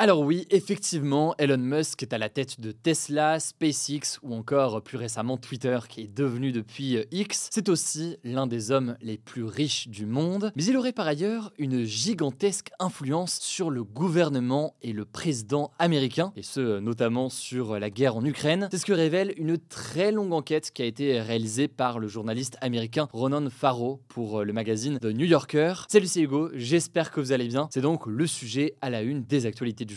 Alors oui, effectivement, Elon Musk est à la tête de Tesla, SpaceX ou encore plus récemment Twitter qui est devenu depuis X. C'est aussi l'un des hommes les plus riches du monde, mais il aurait par ailleurs une gigantesque influence sur le gouvernement et le président américain, et ce notamment sur la guerre en Ukraine. C'est ce que révèle une très longue enquête qui a été réalisée par le journaliste américain Ronan Farrow pour le magazine The New Yorker. Salut c'est Hugo, j'espère que vous allez bien. C'est donc le sujet à la une des actualités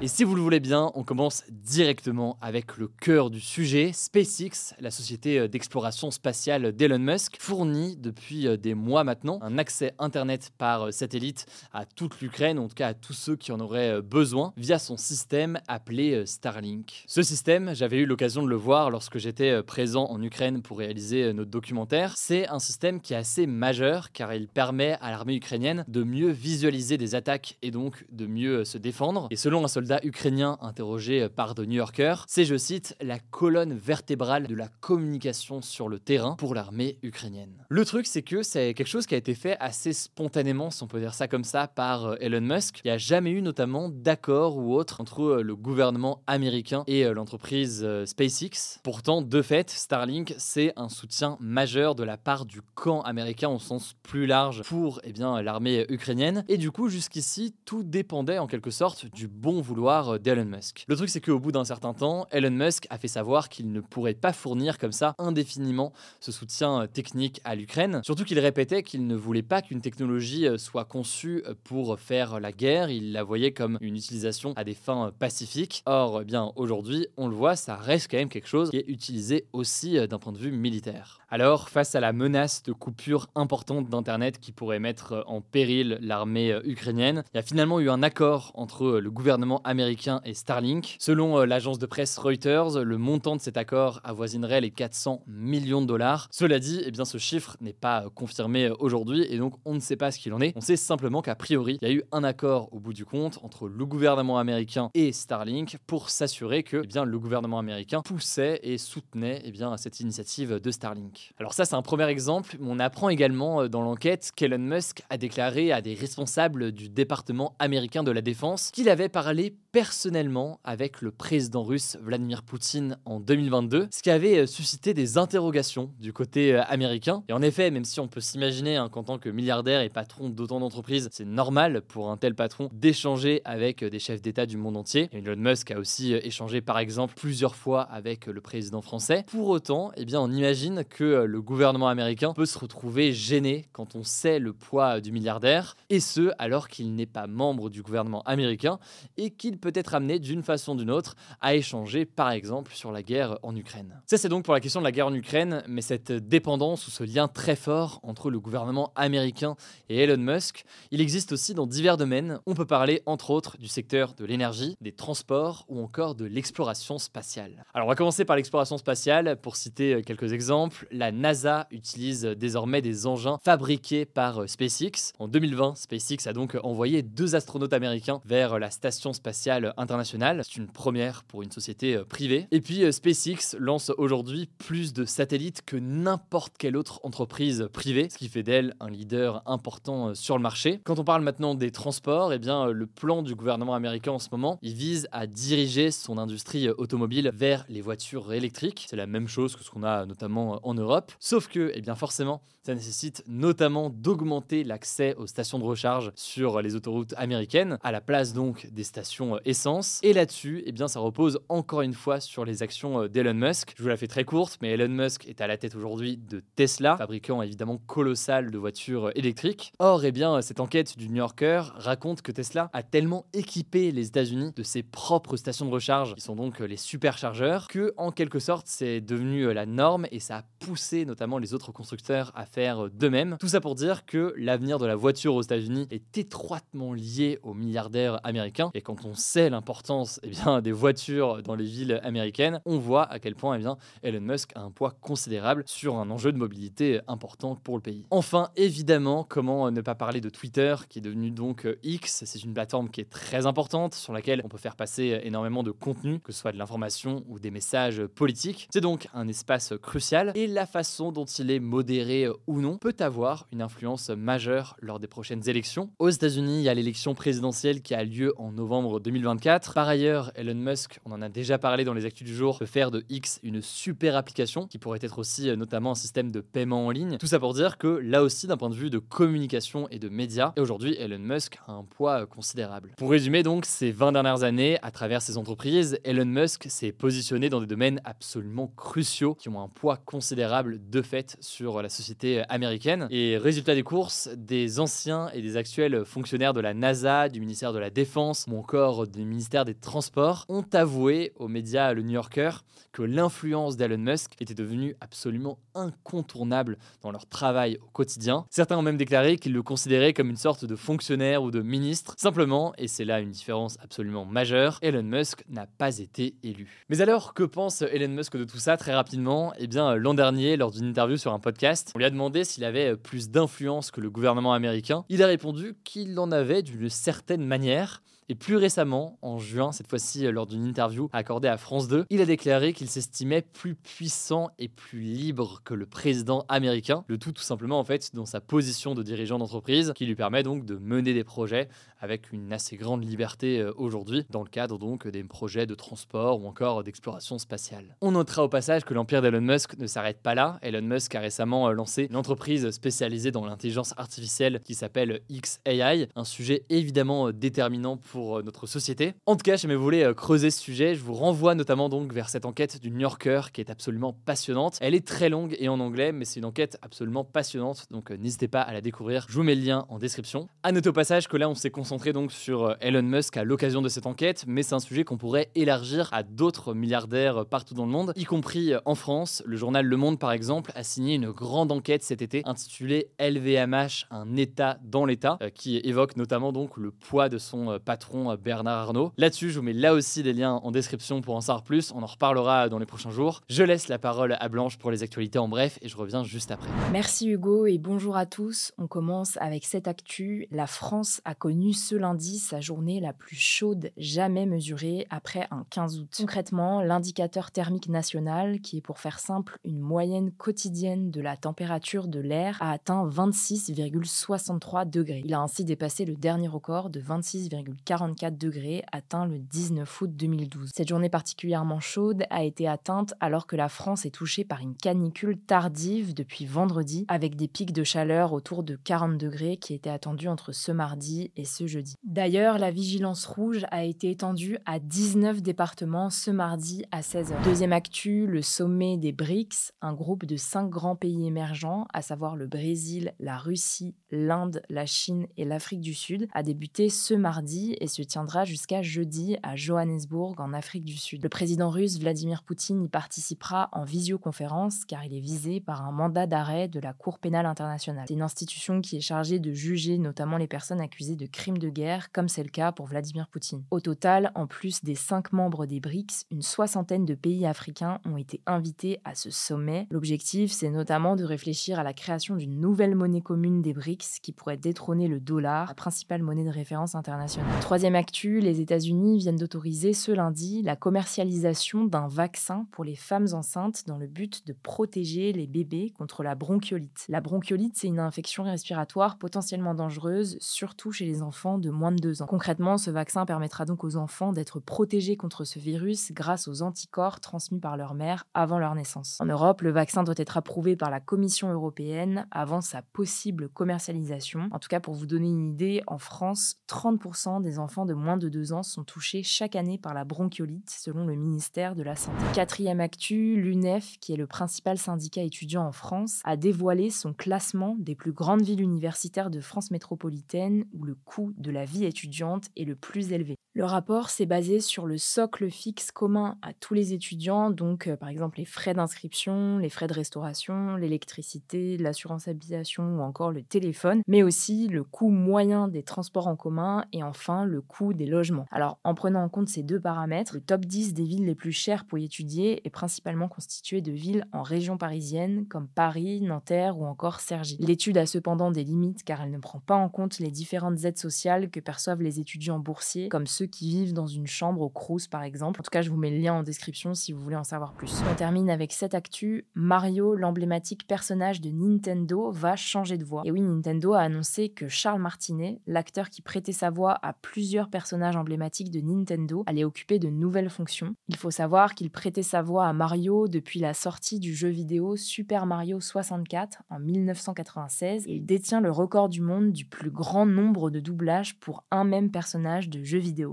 Et si vous le voulez bien, on commence directement avec le cœur du sujet. SpaceX, la société d'exploration spatiale d'Elon Musk, fournit depuis des mois maintenant un accès Internet par satellite à toute l'Ukraine, en tout cas à tous ceux qui en auraient besoin, via son système appelé Starlink. Ce système, j'avais eu l'occasion de le voir lorsque j'étais présent en Ukraine pour réaliser notre documentaire. C'est un système qui est assez majeur car il permet à l'armée ukrainienne de mieux visualiser des attaques et donc de mieux se défendre. Et selon un soldat ukrainien interrogé par The New Yorker, c'est, je cite, la colonne vertébrale de la communication sur le terrain pour l'armée ukrainienne. Le truc, c'est que c'est quelque chose qui a été fait assez spontanément, si on peut dire ça comme ça, par Elon Musk. Il n'y a jamais eu notamment d'accord ou autre entre le gouvernement américain et l'entreprise SpaceX. Pourtant, de fait, Starlink, c'est un soutien majeur de la part du camp américain au sens plus large pour eh l'armée ukrainienne. Et du coup, jusqu'ici, tout dépendait en quelque sorte du bon vouloir d'Elon Musk. Le truc, c'est qu'au bout d'un certain temps, Elon Musk a fait savoir qu'il ne pourrait pas fournir comme ça indéfiniment ce soutien technique à l'Ukraine. Surtout qu'il répétait qu'il ne voulait pas qu'une technologie soit conçue pour faire la guerre. Il la voyait comme une utilisation à des fins pacifiques. Or, bien aujourd'hui, on le voit, ça reste quand même quelque chose qui est utilisé aussi d'un point de vue militaire. Alors, face à la menace de coupure importante d'Internet qui pourrait mettre en péril l'armée ukrainienne, il y a finalement eu un accord entre le gouvernement américain et Starlink. Selon l'agence de presse Reuters, le montant de cet accord avoisinerait les 400 millions de dollars. Cela dit, eh bien, ce chiffre n'est pas confirmé aujourd'hui et donc on ne sait pas ce qu'il en est. On sait simplement qu'à priori, il y a eu un accord au bout du compte entre le gouvernement américain et Starlink pour s'assurer que eh bien, le gouvernement américain poussait et soutenait eh bien, cette initiative de Starlink. Alors ça, c'est un premier exemple. On apprend également dans l'enquête qu'Elon Musk a déclaré à des responsables du département américain de la défense qu'il avait parlé personnellement avec le président russe Vladimir Poutine en 2022, ce qui avait suscité des interrogations du côté américain. Et en effet, même si on peut s'imaginer hein, qu'en tant que milliardaire et patron d'autant d'entreprises, c'est normal pour un tel patron d'échanger avec des chefs d'État du monde entier. Elon Musk a aussi échangé par exemple plusieurs fois avec le président français. Pour autant, eh bien, on imagine que le gouvernement américain peut se retrouver gêné quand on sait le poids du milliardaire, et ce alors qu'il n'est pas membre du gouvernement américain et qu'il peut être amené d'une façon ou d'une autre à échanger par exemple sur la guerre en Ukraine. Ça c'est donc pour la question de la guerre en Ukraine, mais cette dépendance ou ce lien très fort entre le gouvernement américain et Elon Musk, il existe aussi dans divers domaines. On peut parler entre autres du secteur de l'énergie, des transports ou encore de l'exploration spatiale. Alors on va commencer par l'exploration spatiale pour citer quelques exemples. La NASA utilise désormais des engins fabriqués par SpaceX. En 2020, SpaceX a donc envoyé deux astronautes américains vers la station spatiale internationale. C'est une première pour une société privée. Et puis SpaceX lance aujourd'hui plus de satellites que n'importe quelle autre entreprise privée, ce qui fait d'elle un leader important sur le marché. Quand on parle maintenant des transports, eh bien le plan du gouvernement américain en ce moment, il vise à diriger son industrie automobile vers les voitures électriques. C'est la même chose que ce qu'on a notamment en Europe. Sauf que, eh bien forcément, ça nécessite notamment d'augmenter l'accès aux stations de recharge sur les autoroutes américaines, à la place donc des stations essence. Et là-dessus, eh bien, ça repose encore une fois sur les actions d'Elon Musk. Je vous la fais très courte, mais Elon Musk est à la tête aujourd'hui de Tesla, fabricant évidemment colossal de voitures électriques. Or, eh bien, cette enquête du New Yorker raconte que Tesla a tellement équipé les États-Unis de ses propres stations de recharge, qui sont donc les superchargeurs, que en quelque sorte c'est devenu la norme et ça a poussé notamment les autres constructeurs à faire de même. Tout ça pour dire que l'avenir de la voiture aux États-Unis est étroitement lié aux milliardaires américains et quand on sait l'importance eh bien, des voitures dans les villes américaines, on voit à quel point eh bien, Elon Musk a un poids considérable sur un enjeu de mobilité important pour le pays. Enfin, évidemment, comment ne pas parler de Twitter qui est devenu donc X, c'est une plateforme qui est très importante sur laquelle on peut faire passer énormément de contenu, que ce soit de l'information ou des messages politiques. C'est donc un espace crucial et la façon dont il est modéré ou non peut avoir une influence majeure lors des prochaines élections. Aux États-Unis, il y a l'élection présidentielle qui a lieu en novembre 2024. Par ailleurs, Elon Musk, on en a déjà parlé dans les actus du jour, peut faire de X une super application qui pourrait être aussi euh, notamment un système de paiement en ligne. Tout ça pour dire que là aussi, d'un point de vue de communication et de médias, aujourd'hui, Elon Musk a un poids euh, considérable. Pour résumer donc ces 20 dernières années, à travers ses entreprises, Elon Musk s'est positionné dans des domaines absolument cruciaux qui ont un poids considérable de fait sur la société américaine. Et résultat des courses, des anciens et des actuels fonctionnaires de la NASA, du ministère de la Défense ou encore du ministère des Transports ont avoué aux médias Le New Yorker que l'influence d'Elon Musk était devenue absolument incontournable dans leur travail au quotidien. Certains ont même déclaré qu'ils le considéraient comme une sorte de fonctionnaire ou de ministre. Simplement, et c'est là une différence absolument majeure, Elon Musk n'a pas été élu. Mais alors, que pense Elon Musk de tout ça très rapidement? Eh bien, l'an dernier, lors d'une interview sur un podcast, on lui a demandé s'il avait plus d'influence que le gouvernement américain. Il a répondu qu'il en avait d'une certaine manière. Et plus récemment, en juin, cette fois-ci lors d'une interview accordée à France 2, il a déclaré qu'il s'estimait plus puissant et plus libre que le président américain. Le tout tout simplement en fait dans sa position de dirigeant d'entreprise qui lui permet donc de mener des projets avec une assez grande liberté euh, aujourd'hui dans le cadre donc des projets de transport ou encore d'exploration spatiale. On notera au passage que l'empire d'Elon Musk ne s'arrête pas là. Elon Musk a récemment euh, lancé une entreprise spécialisée dans l'intelligence artificielle qui s'appelle XAI, un sujet évidemment euh, déterminant pour euh, notre société. En tout cas, si vous voulez euh, creuser ce sujet, je vous renvoie notamment donc vers cette enquête du New Yorker qui est absolument passionnante. Elle est très longue et en anglais, mais c'est une enquête absolument passionnante, donc euh, n'hésitez pas à la découvrir. Je vous mets le lien en description. À noter au passage que là, on s'est concentré donc sur Elon Musk à l'occasion de cette enquête, mais c'est un sujet qu'on pourrait élargir à d'autres milliardaires partout dans le monde, y compris en France. Le journal Le Monde, par exemple, a signé une grande enquête cet été intitulée LVMH, un État dans l'État, qui évoque notamment donc le poids de son patron Bernard Arnault. Là-dessus, je vous mets là aussi des liens en description pour en savoir plus. On en reparlera dans les prochains jours. Je laisse la parole à Blanche pour les actualités en bref et je reviens juste après. Merci Hugo et bonjour à tous. On commence avec cette actu. La France a connu ce lundi sa journée la plus chaude jamais mesurée après un 15 août. Concrètement, l'indicateur thermique national, qui est pour faire simple une moyenne quotidienne de la température de l'air, a atteint 26,63 degrés. Il a ainsi dépassé le dernier record de 26,4 44 degrés atteint le 19 août 2012. Cette journée particulièrement chaude a été atteinte alors que la France est touchée par une canicule tardive depuis vendredi avec des pics de chaleur autour de 40 degrés qui étaient attendus entre ce mardi et ce jeudi. D'ailleurs, la vigilance rouge a été étendue à 19 départements ce mardi à 16h. Deuxième actu, le sommet des BRICS, un groupe de cinq grands pays émergents, à savoir le Brésil, la Russie, l'Inde, la Chine et l'Afrique du Sud, a débuté ce mardi et se tiendra jusqu'à jeudi à Johannesburg en Afrique du Sud. Le président russe Vladimir Poutine y participera en visioconférence car il est visé par un mandat d'arrêt de la Cour pénale internationale. C'est une institution qui est chargée de juger notamment les personnes accusées de crimes de guerre, comme c'est le cas pour Vladimir Poutine. Au total, en plus des cinq membres des BRICS, une soixantaine de pays africains ont été invités à ce sommet. L'objectif, c'est notamment de réfléchir à la création d'une nouvelle monnaie commune des BRICS qui pourrait détrôner le dollar, la principale monnaie de référence internationale. Troisième actu, les États-Unis viennent d'autoriser ce lundi la commercialisation d'un vaccin pour les femmes enceintes dans le but de protéger les bébés contre la bronchiolite. La bronchiolite, c'est une infection respiratoire potentiellement dangereuse, surtout chez les enfants de moins de 2 ans. Concrètement, ce vaccin permettra donc aux enfants d'être protégés contre ce virus grâce aux anticorps transmis par leur mère avant leur naissance. En Europe, le vaccin doit être approuvé par la Commission européenne avant sa possible commercialisation. En tout cas, pour vous donner une idée, en France, 30% des enfants de moins de 2 ans sont touchés chaque année par la bronchiolite, selon le ministère de la Santé. Quatrième actu, l'UNEF, qui est le principal syndicat étudiant en France, a dévoilé son classement des plus grandes villes universitaires de France métropolitaine où le coût de la vie étudiante est le plus élevé. Le rapport s'est basé sur le socle fixe commun à tous les étudiants, donc euh, par exemple les frais d'inscription, les frais de restauration, l'électricité, l'assurance habitation ou encore le téléphone, mais aussi le coût moyen des transports en commun et enfin le coût des logements. Alors en prenant en compte ces deux paramètres, le top 10 des villes les plus chères pour y étudier est principalement constitué de villes en région parisienne comme Paris, Nanterre ou encore Cergy. L'étude a cependant des limites car elle ne prend pas en compte les différentes aides sociales que perçoivent les étudiants boursiers comme qui vivent dans une chambre au Crous par exemple. En tout cas, je vous mets le lien en description si vous voulez en savoir plus. On termine avec cette actu. Mario, l'emblématique personnage de Nintendo, va changer de voix. Et oui, Nintendo a annoncé que Charles Martinet, l'acteur qui prêtait sa voix à plusieurs personnages emblématiques de Nintendo, allait occuper de nouvelles fonctions. Il faut savoir qu'il prêtait sa voix à Mario depuis la sortie du jeu vidéo Super Mario 64 en 1996 et il détient le record du monde du plus grand nombre de doublages pour un même personnage de jeu vidéo.